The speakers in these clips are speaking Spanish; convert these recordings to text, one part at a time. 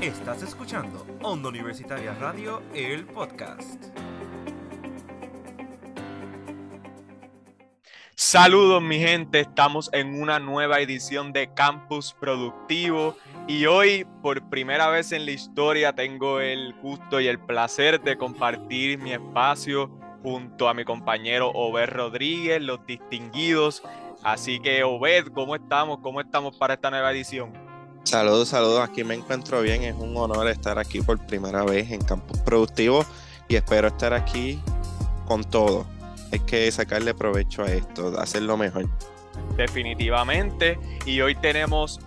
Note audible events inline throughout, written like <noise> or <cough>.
Estás escuchando Onda Universitaria Radio, el podcast. Saludos mi gente, estamos en una nueva edición de Campus Productivo y hoy por primera vez en la historia tengo el gusto y el placer de compartir mi espacio junto a mi compañero Obed Rodríguez, los distinguidos. Así que Obed, ¿cómo estamos? ¿Cómo estamos para esta nueva edición? Saludos, saludos. Aquí me encuentro bien. Es un honor estar aquí por primera vez en Campus Productivo y espero estar aquí con todo. Hay que sacarle provecho a esto, hacerlo mejor. Definitivamente. Y hoy tenemos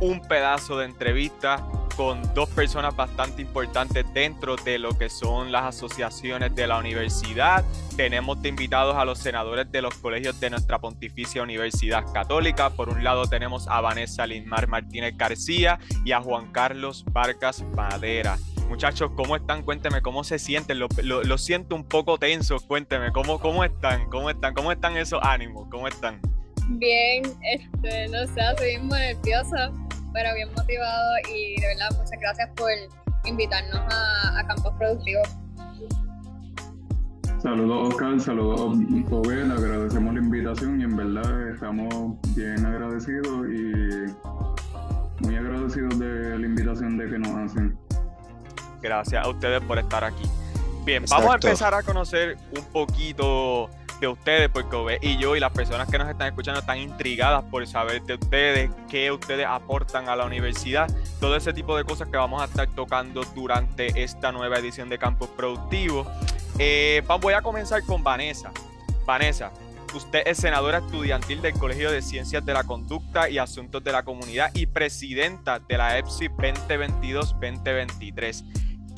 un pedazo de entrevista con dos personas bastante importantes dentro de lo que son las asociaciones de la universidad. Tenemos invitados a los senadores de los colegios de nuestra Pontificia Universidad Católica. Por un lado tenemos a Vanessa Linmar Martínez García y a Juan Carlos Vargas Madera. Muchachos, ¿cómo están? Cuéntenme cómo se sienten. Lo, siento un poco tenso. Cuéntenme cómo, cómo están, cómo están, cómo están esos ánimos, cómo están. Bien, este, no sé, estoy muy nerviosa pero bien motivado y de verdad muchas gracias por invitarnos a, a Campos Productivos. Saludos Oscar, saludos Joven, agradecemos la invitación y en verdad estamos bien agradecidos y muy agradecidos de la invitación de que nos hacen. Gracias a ustedes por estar aquí. Bien, vamos a empezar a conocer un poquito de ustedes, porque Ove y yo y las personas que nos están escuchando están intrigadas por saber de ustedes, qué ustedes aportan a la universidad, todo ese tipo de cosas que vamos a estar tocando durante esta nueva edición de Campus Productivo. Eh, voy a comenzar con Vanessa. Vanessa, usted es senadora estudiantil del Colegio de Ciencias de la Conducta y Asuntos de la Comunidad y presidenta de la EPSI 2022-2023.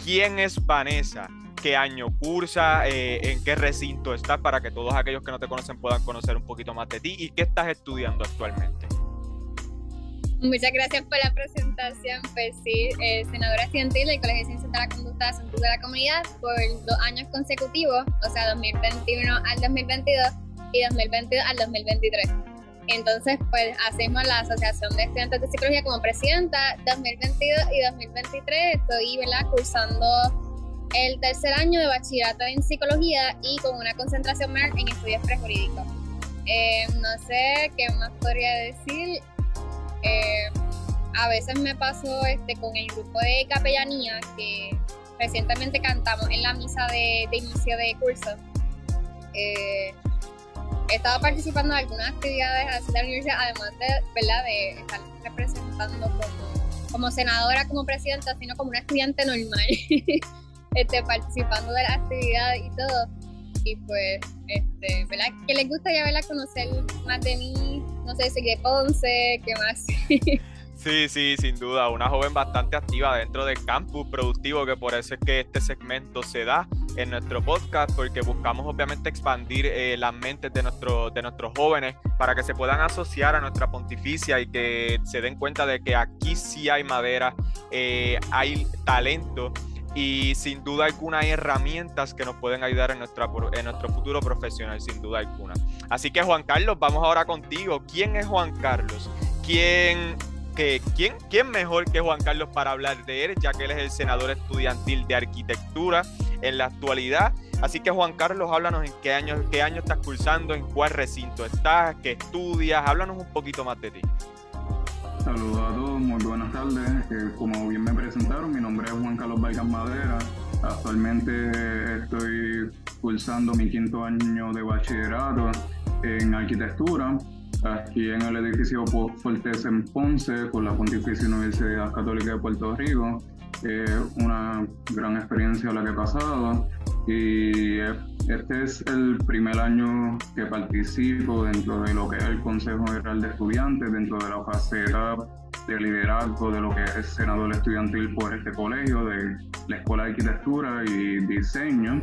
¿Quién es Vanessa? Qué año cursa, eh, en qué recinto estás, para que todos aquellos que no te conocen puedan conocer un poquito más de ti y qué estás estudiando actualmente. Muchas gracias por la presentación. Pues sí, eh, senadora estudiantil del Colegio de Ciencias de la Conducta de la Comunidad por dos años consecutivos, o sea, 2021 al 2022 y 2022 al 2023. Entonces, pues hacemos la Asociación de Estudiantes de Psicología como presidenta 2022 y 2023. Estoy ¿verdad? cursando el tercer año de bachillerato en psicología y con una concentración más en estudios prejurídicos. Eh, no sé qué más podría decir. Eh, a veces me pasó este, con el grupo de capellanía que recientemente cantamos en la misa de, inicio de curso. Eh, he estado participando en algunas actividades de la universidad, además de, ¿verdad? de estar representando como, como senadora, como presidenta, sino como una estudiante normal. <laughs> este, participando de la actividad y todo. Y pues, este, ¿verdad? Que les gusta ya verla conocer más de mí, no sé, si de Ponce, ¿qué más? <laughs> Sí, sí, sin duda, una joven bastante activa dentro del campus productivo, que por eso es que este segmento se da en nuestro podcast, porque buscamos obviamente expandir eh, las mentes de, nuestro, de nuestros jóvenes para que se puedan asociar a nuestra pontificia y que se den cuenta de que aquí sí hay madera, eh, hay talento y sin duda alguna herramientas que nos pueden ayudar en, nuestra, en nuestro futuro profesional, sin duda alguna. Así que Juan Carlos, vamos ahora contigo. ¿Quién es Juan Carlos? ¿Quién, que, quién, quién mejor que Juan Carlos para hablar de él, ya que él es el senador estudiantil de arquitectura en la actualidad? Así que Juan Carlos, háblanos en qué año, qué año estás cursando, en cuál recinto estás, qué estudias, háblanos un poquito más de ti. Saludos a todos, muy buenas tardes. Eh, como bien me presentaron, mi nombre es Juan Carlos Vargas Madera. Actualmente estoy cursando mi quinto año de bachillerato en arquitectura aquí en el edificio Fortes en Ponce con la Pontificia Universidad Católica de Puerto Rico. Es una gran experiencia la que he pasado y este es el primer año que participo dentro de lo que es el Consejo General de Estudiantes, dentro de la faceta de liderazgo de lo que es senador estudiantil por este colegio, de la Escuela de Arquitectura y Diseño.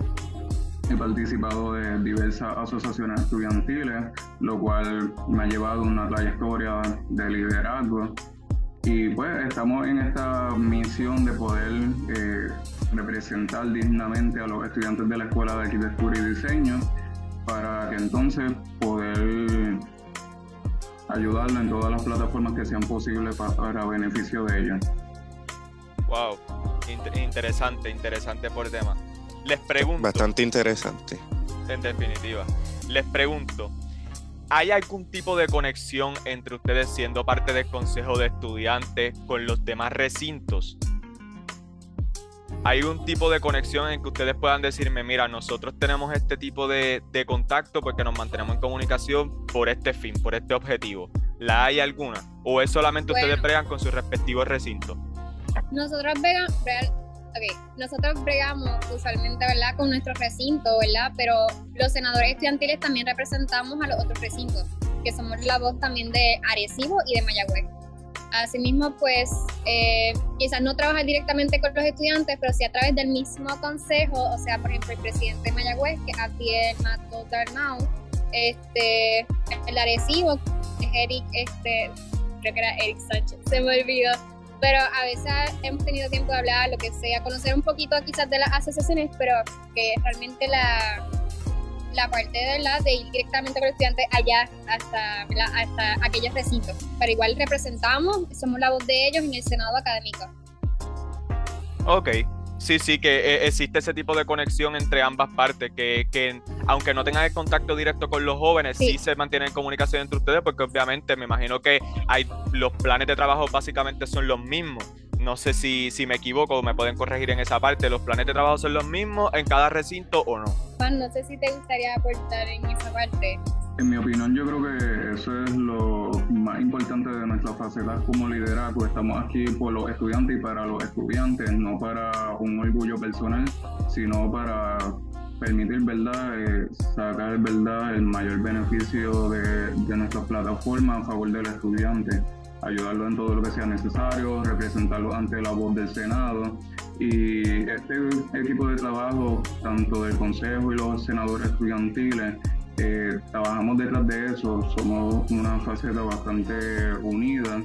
He participado de diversas asociaciones estudiantiles, lo cual me ha llevado una trayectoria de liderazgo. Y pues estamos en esta misión de poder eh, representar dignamente a los estudiantes de la Escuela de Arquitectura y Diseño para que entonces poder ayudarlo en todas las plataformas que sean posibles para, beneficio de ellos. Wow, interesante, interesante por tema. Les pregunto. Bastante interesante. En definitiva. Les pregunto, ¿hay algún tipo de conexión entre ustedes siendo parte del consejo de estudiantes con los demás recintos? ¿Hay un tipo de conexión en que ustedes puedan decirme, mira, nosotros tenemos este tipo de, contacto porque nos mantenemos en comunicación por este fin, por este objetivo? ¿La hay alguna? ¿O es solamente ustedes bregan con sus respectivos recintos? Nosotros nosotros bregamos usualmente, ¿verdad? Con nuestro recinto, ¿verdad? Pero los senadores estudiantiles también representamos a los otros recintos, que somos la voz también de Arecibo y de Mayagüez. Asimismo, pues eh, quizás no trabajar directamente con los estudiantes, pero sí a través del mismo consejo, o sea, por ejemplo, el presidente de Mayagüez, que es Abdiel Mato Darnau, este, el Arecibo, es Eric, este, creo que era Eric Sánchez, se me olvidó, pero a veces hemos tenido tiempo de hablar, lo que sea, conocer un poquito quizás de las asociaciones, pero que realmente la, la parte de, la, de ir directamente con los estudiantes allá hasta, hasta aquellos recintos. Pero igual representamos, somos la voz de ellos en el Senado académico. Ok, sí, sí, que eh, existe ese tipo de conexión entre ambas partes, que, que aunque no tengan el contacto directo con los jóvenes, sí. se mantienen en comunicación entre ustedes, porque obviamente me imagino que hay los planes de trabajo básicamente son los mismos. No sé si, si me equivoco, me pueden corregir en esa parte. ¿Los planes de trabajo son los mismos en cada recinto o no? Juan, no sé si te gustaría aportar en esa parte. En mi opinión, yo creo que eso es lo más importante de nuestra faceta como liderazgo. Estamos aquí por los estudiantes y para los estudiantes, no para un orgullo personal, sino para permitir verdad eh, sacar verdad el mayor beneficio de, de nuestra plataforma a favor del estudiante ayudarlo en todo lo que sea necesario, representarlo ante la voz del Senado. Y este equipo de trabajo, tanto del Consejo y los senadores estudiantiles, eh, trabajamos detrás de eso, somos una faceta bastante unida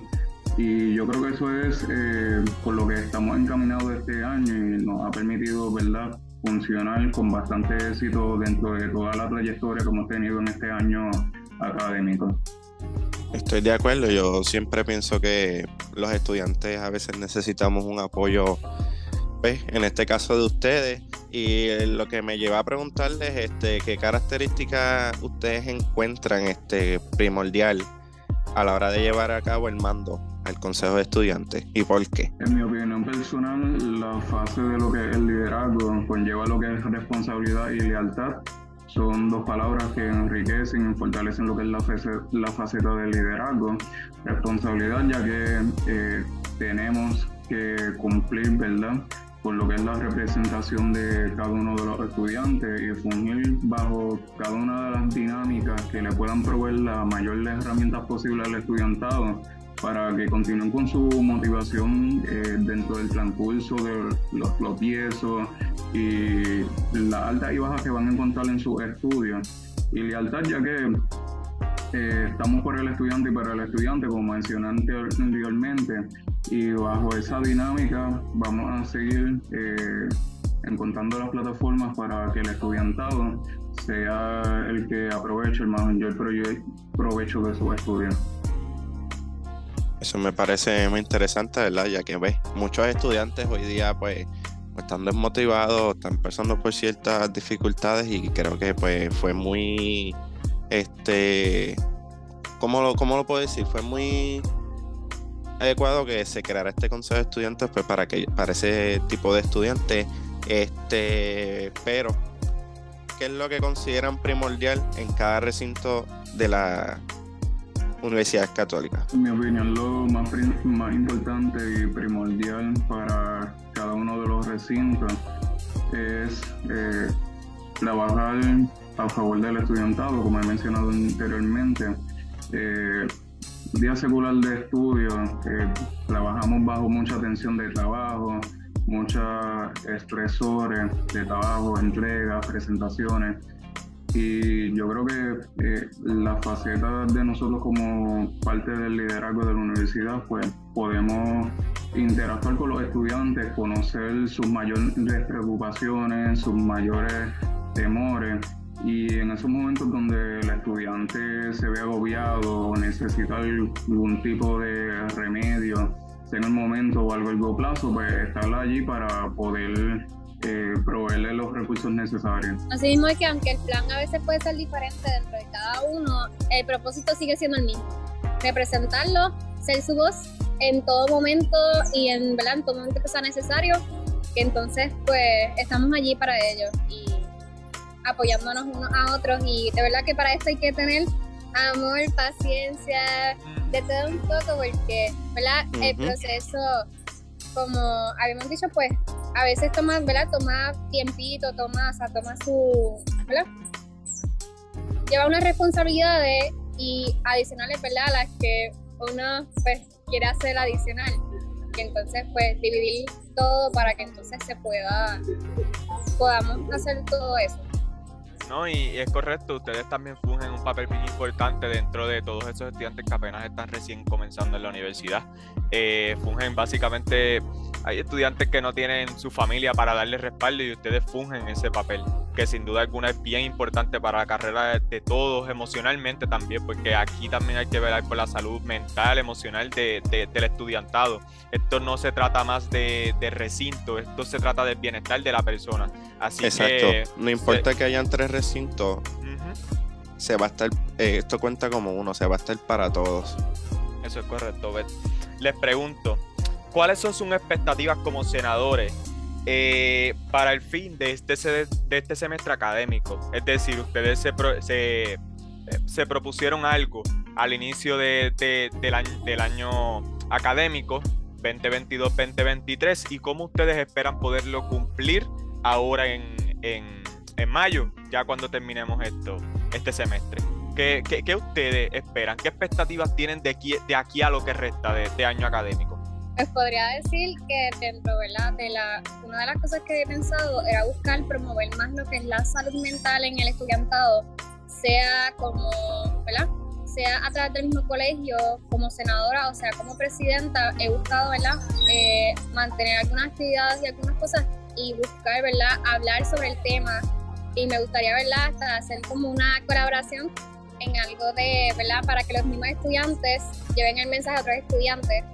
y yo creo que eso es eh, por lo que estamos encaminados este año y nos ha permitido, ¿verdad?, funcionar con bastante éxito dentro de toda la trayectoria que hemos tenido en este año académico. Estoy de acuerdo, yo siempre pienso que los estudiantes a veces necesitamos un apoyo, pues, en este caso de ustedes, y lo que me lleva a preguntarles este, qué características ustedes encuentran este, primordial a la hora de llevar a cabo el mando al Consejo de Estudiantes y por qué. En mi opinión personal, la fase de lo que es el liderazgo conlleva lo que es responsabilidad y lealtad son dos palabras que enriquecen y fortalecen lo que es la, faceta, la del liderazgo. Responsabilidad, ya que eh, tenemos que cumplir, ¿verdad? Con lo que es la representación de cada uno de los estudiantes y fungir bajo cada una de las dinámicas que le puedan proveer las mayores herramientas posibles al estudiantado para que continúen con su motivación eh, dentro del transcurso de los tropiezos y las altas y bajas que van a encontrar en sus estudios. Y lealtad ya que eh, estamos por el estudiante y para el estudiante, como mencioné anteriormente, y bajo esa dinámica vamos a seguir eh, encontrando las plataformas para que el estudiantado sea el que aproveche el mayor provecho de sus estudios. Eso me parece muy interesante, ¿verdad? Ya que ves, muchos estudiantes hoy día pues, están desmotivados, están pasando por ciertas dificultades y creo que pues fue muy, este, ¿cómo lo, cómo lo puedo decir? Fue muy adecuado que se creara este consejo de estudiantes pues para que para ese tipo de estudiantes, este, pero ¿qué es lo que consideran primordial en cada recinto de la universidades católicas? En mi opinión, lo más, más importante y primordial para cada uno de los recintos es eh, trabajar a favor del estudiantado, como he mencionado anteriormente. Eh, día secular de estudio, eh, trabajamos bajo mucha tensión de trabajo, muchos estresores de trabajo, entregas, presentaciones y yo creo que eh, la faceta de nosotros como parte del liderazgo de la universidad, pues podemos interactuar con los estudiantes, conocer sus mayores preocupaciones, sus mayores temores. Y en esos momentos donde el estudiante se ve agobiado o necesita algún tipo de remedio, en el momento o al largo plazo, pues estar allí para poder eh, proveerle los recursos necesarios. Así mismo es que aunque el plan a veces puede ser diferente dentro de cada uno, el propósito sigue siendo el mismo. Representarlo, ser su voz en todo momento y en, ¿verdad? en todo momento que sea necesario, que entonces pues estamos allí para ellos y apoyándonos unos a otros y de verdad que para esto hay que tener amor, paciencia, de todo un poco porque, ¿verdad? El proceso, como habíamos dicho, pues a veces toma, ¿verdad? Toma tiempito, toma, o sea, toma su, ¿verdad? Lleva unas responsabilidades y adicionales, ¿verdad? Las que uno pues quiere hacer adicional. Y entonces pues dividir todo para que entonces se pueda, podamos hacer todo eso. No, y, es correcto, ustedes también fungen un papel bien importante dentro de todos esos estudiantes que apenas están recién comenzando en la universidad. Eh, fungen básicamente hay estudiantes que no tienen su familia para darle respaldo y ustedes fungen ese papel, que sin duda alguna es bien importante para la carrera de, todos emocionalmente también, porque aquí también hay que velar por la salud mental, emocional de, del estudiantado. Esto no se trata más de, recinto, esto se trata del bienestar de la persona. Así Exacto, no importa que hayan tres recintos, se va a estar, eh, esto cuenta como uno, se va a estar para todos. Eso es correcto, Les pregunto, ¿cuáles son sus expectativas como senadores eh, para el fin de este, de este semestre académico? Es decir, ustedes se, propusieron algo al inicio de, del, año, del año académico 2022-2023 y cómo ustedes esperan poderlo cumplir ahora en, en, en mayo, ya cuando terminemos esto, este semestre. ¿Qué, qué, qué ustedes esperan? ¿Qué expectativas tienen de aquí, de aquí a lo que resta de este año académico? Pues podría decir que dentro ¿verdad? de la, una de las cosas que he pensado era buscar promover más lo que es la salud mental en el estudiantado, sea como, ¿verdad? sea a través del mismo colegio, como senadora, o sea, como presidenta, he buscado, ¿verdad? Eh, mantener algunas actividades y algunas cosas y buscar, ¿verdad? Hablar sobre el tema y me gustaría, ¿verdad? Hasta hacer como una colaboración en algo de, ¿verdad? Para que los mismos estudiantes lleven el mensaje a otros estudiantes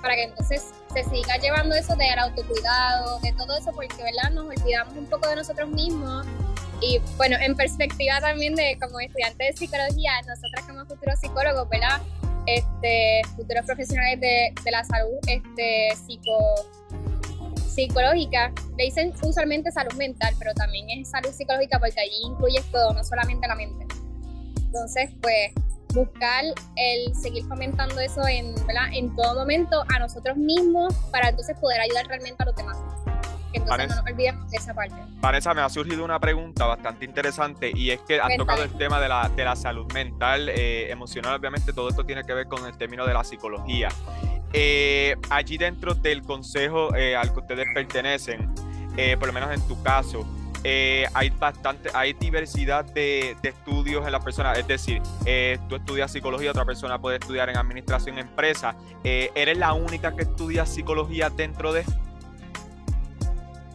para que entonces se siga llevando eso del autocuidado, de todo eso, porque ¿verdad? nos olvidamos un poco de nosotros mismos. Y bueno, en perspectiva también de como estudiantes de psicología, nosotras como futuros psicólogos, ¿verdad? Este, futuros profesionales de, de la salud este, psico, psicológica, le dicen usualmente salud mental, pero también es salud psicológica porque allí incluye todo, no solamente la mente. Entonces, pues buscar el seguir fomentando eso en, en todo momento a nosotros mismos para entonces poder ayudar realmente a los demás. entonces no nos olvidemos de esa parte. Vanessa, me ha surgido una pregunta bastante interesante y es que has tocado el tema de la, de la salud mental, eh, emocional, obviamente todo esto tiene que ver con el término de la psicología. Eh, allí dentro del consejo eh, al que ustedes pertenecen, por lo menos en tu caso, eh, hay bastante, hay diversidad de, estudios en la persona, es decir, eh, tú estudias psicología, otra persona puede estudiar en administración empresa. Eh, ¿Eres la única que estudia psicología dentro de?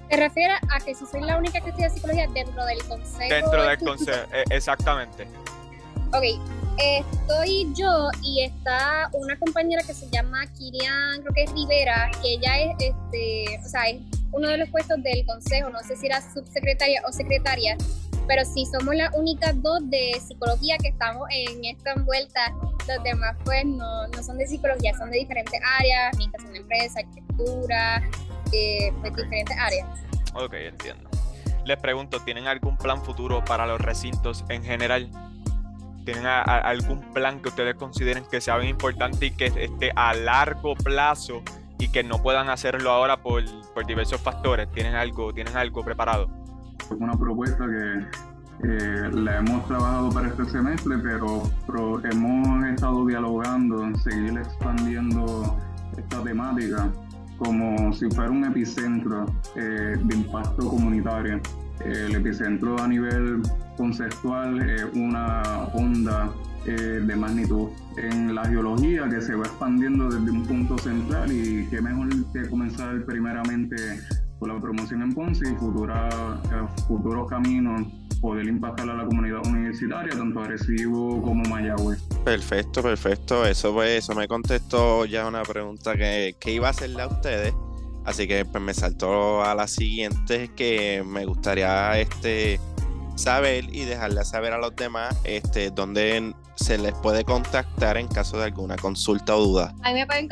¿Te refieres a que si soy la única que estudia psicología dentro del consejo? Dentro del consejo, exactamente. Ok, estoy yo y está una compañera que se llama Kirian, creo que es Rivera, que ella es, este, o sea, es uno de los puestos del consejo, no sé si era subsecretaria o secretaria, pero sí somos las únicas dos de psicología que estamos en esta envuelta. Los demás pues no, no son de psicología, son de diferentes áreas, administración de empresa, arquitectura, eh, pues diferentes áreas. Ok, entiendo. Les pregunto, ¿tienen algún plan futuro para los recintos en general? ¿Tienen algún plan que ustedes consideren que sea bien importante y que esté a largo plazo y que no puedan hacerlo ahora por, por diversos factores? ¿Tienen algo, ¿Tienen algo preparado? Una propuesta que eh, la hemos trabajado para este semestre, pero, hemos estado dialogando en seguir expandiendo esta temática como si fuera un epicentro eh, de impacto comunitario. el epicentro a nivel conceptual es una onda eh, de magnitud en la geología que se va expandiendo desde un punto central y qué mejor que comenzar primeramente con la promoción en Ponce y futura, eh, futuros caminos poder impactar a la comunidad universitaria, tanto Arecibo como Mayagüez. Perfecto, perfecto. Eso pues, eso me contestó ya una pregunta que, que iba a hacerle a ustedes. Así que pues me saltó a la siguiente que me gustaría este saber y dejarle saber a los demás este dónde se les puede contactar en caso de alguna consulta o duda. A mí me pueden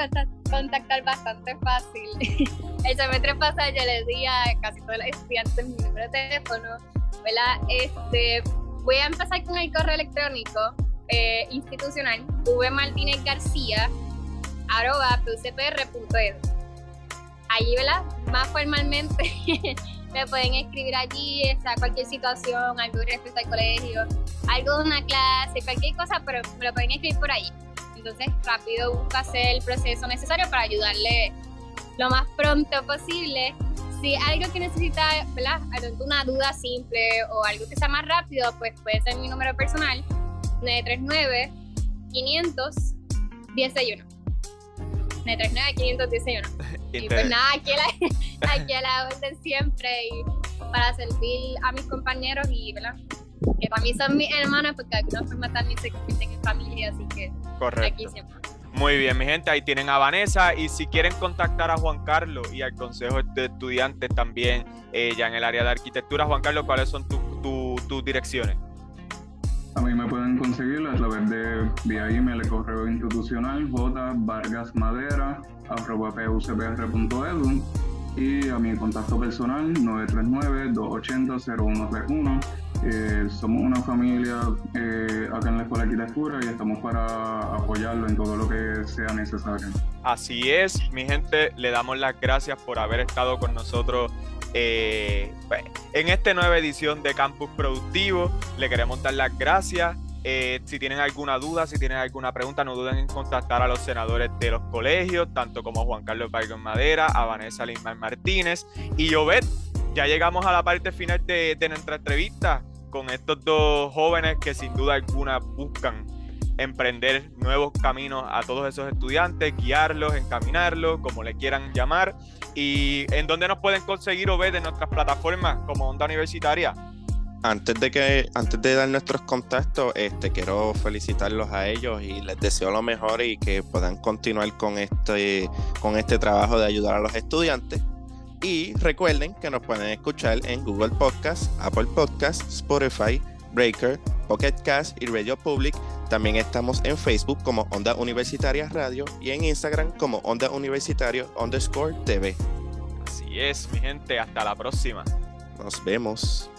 contactar bastante fácil. <laughs> El semestre pasado yo les di a casi todos los estudiantes mi número de teléfono, ¿verdad? Este, voy a empezar con el correo electrónico eh, institucional vmartinezgarcía arroba Allí, ¿verdad? Más formalmente <laughs> me pueden escribir allí, sea, cualquier situación, algo respecto al colegio, algo de una clase, cualquier cosa, pero me lo pueden escribir por ahí. Entonces, rápido busco hacer el proceso necesario para ayudarle lo más pronto posible. Si algo que necesita, ¿verdad? Una duda simple o algo que sea más rápido, pues puede ser mi número personal, 939 500 101. 939 511. Y pues nada, aquí a la, <laughs> aquí a la orden siempre y para servir a mis compañeros y, ¿verdad? Que para mí son mis hermanas porque de alguna forma también se convierten en familia, así que aquí siempre. Muy bien, mi gente, ahí tienen a Vanessa y si quieren contactar a Juan Carlos y al Consejo de Estudiantes también eh, ya en el área de arquitectura, Juan Carlos, ¿cuáles son tus direcciones? A mí me pueden conseguir a través de vía email el correo institucional j vargas madera pucpr.edu y a mi contacto personal 939-280-0131. Eh, somos una familia eh, acá en la Escuela de Arquitectura y estamos para apoyarlo en todo lo que sea necesario. Así es, mi gente, le damos las gracias por haber estado con nosotros eh, pues, en esta nueva edición de Campus Productivo. Le queremos dar las gracias. Eh, si tienen alguna duda, si tienen alguna pregunta, no duden en contactar a los senadores de los colegios, tanto como Juan Carlos Vargas Madera, a Vanessa Lismar Martínez y Jovet. Ya llegamos a la parte final de nuestra entrevista con estos dos jóvenes que sin duda alguna buscan emprender nuevos caminos a todos esos estudiantes, guiarlos, encaminarlos, como le quieran llamar. ¿Y en dónde nos pueden conseguir o ver en nuestras plataformas como Onda Universitaria? Antes de que, antes de dar nuestros contactos, este quiero felicitarlos a ellos y les deseo lo mejor y que puedan continuar con este, con este trabajo de ayudar a los estudiantes. Y recuerden que nos pueden escuchar en Google Podcast, Apple Podcast, Spotify, Breaker, Pocket Cast y Radio Public. También estamos en Facebook como Onda Universitaria Radio y en Instagram como Onda Universitario underscore TV. Así es, mi gente, hasta la próxima. Nos vemos.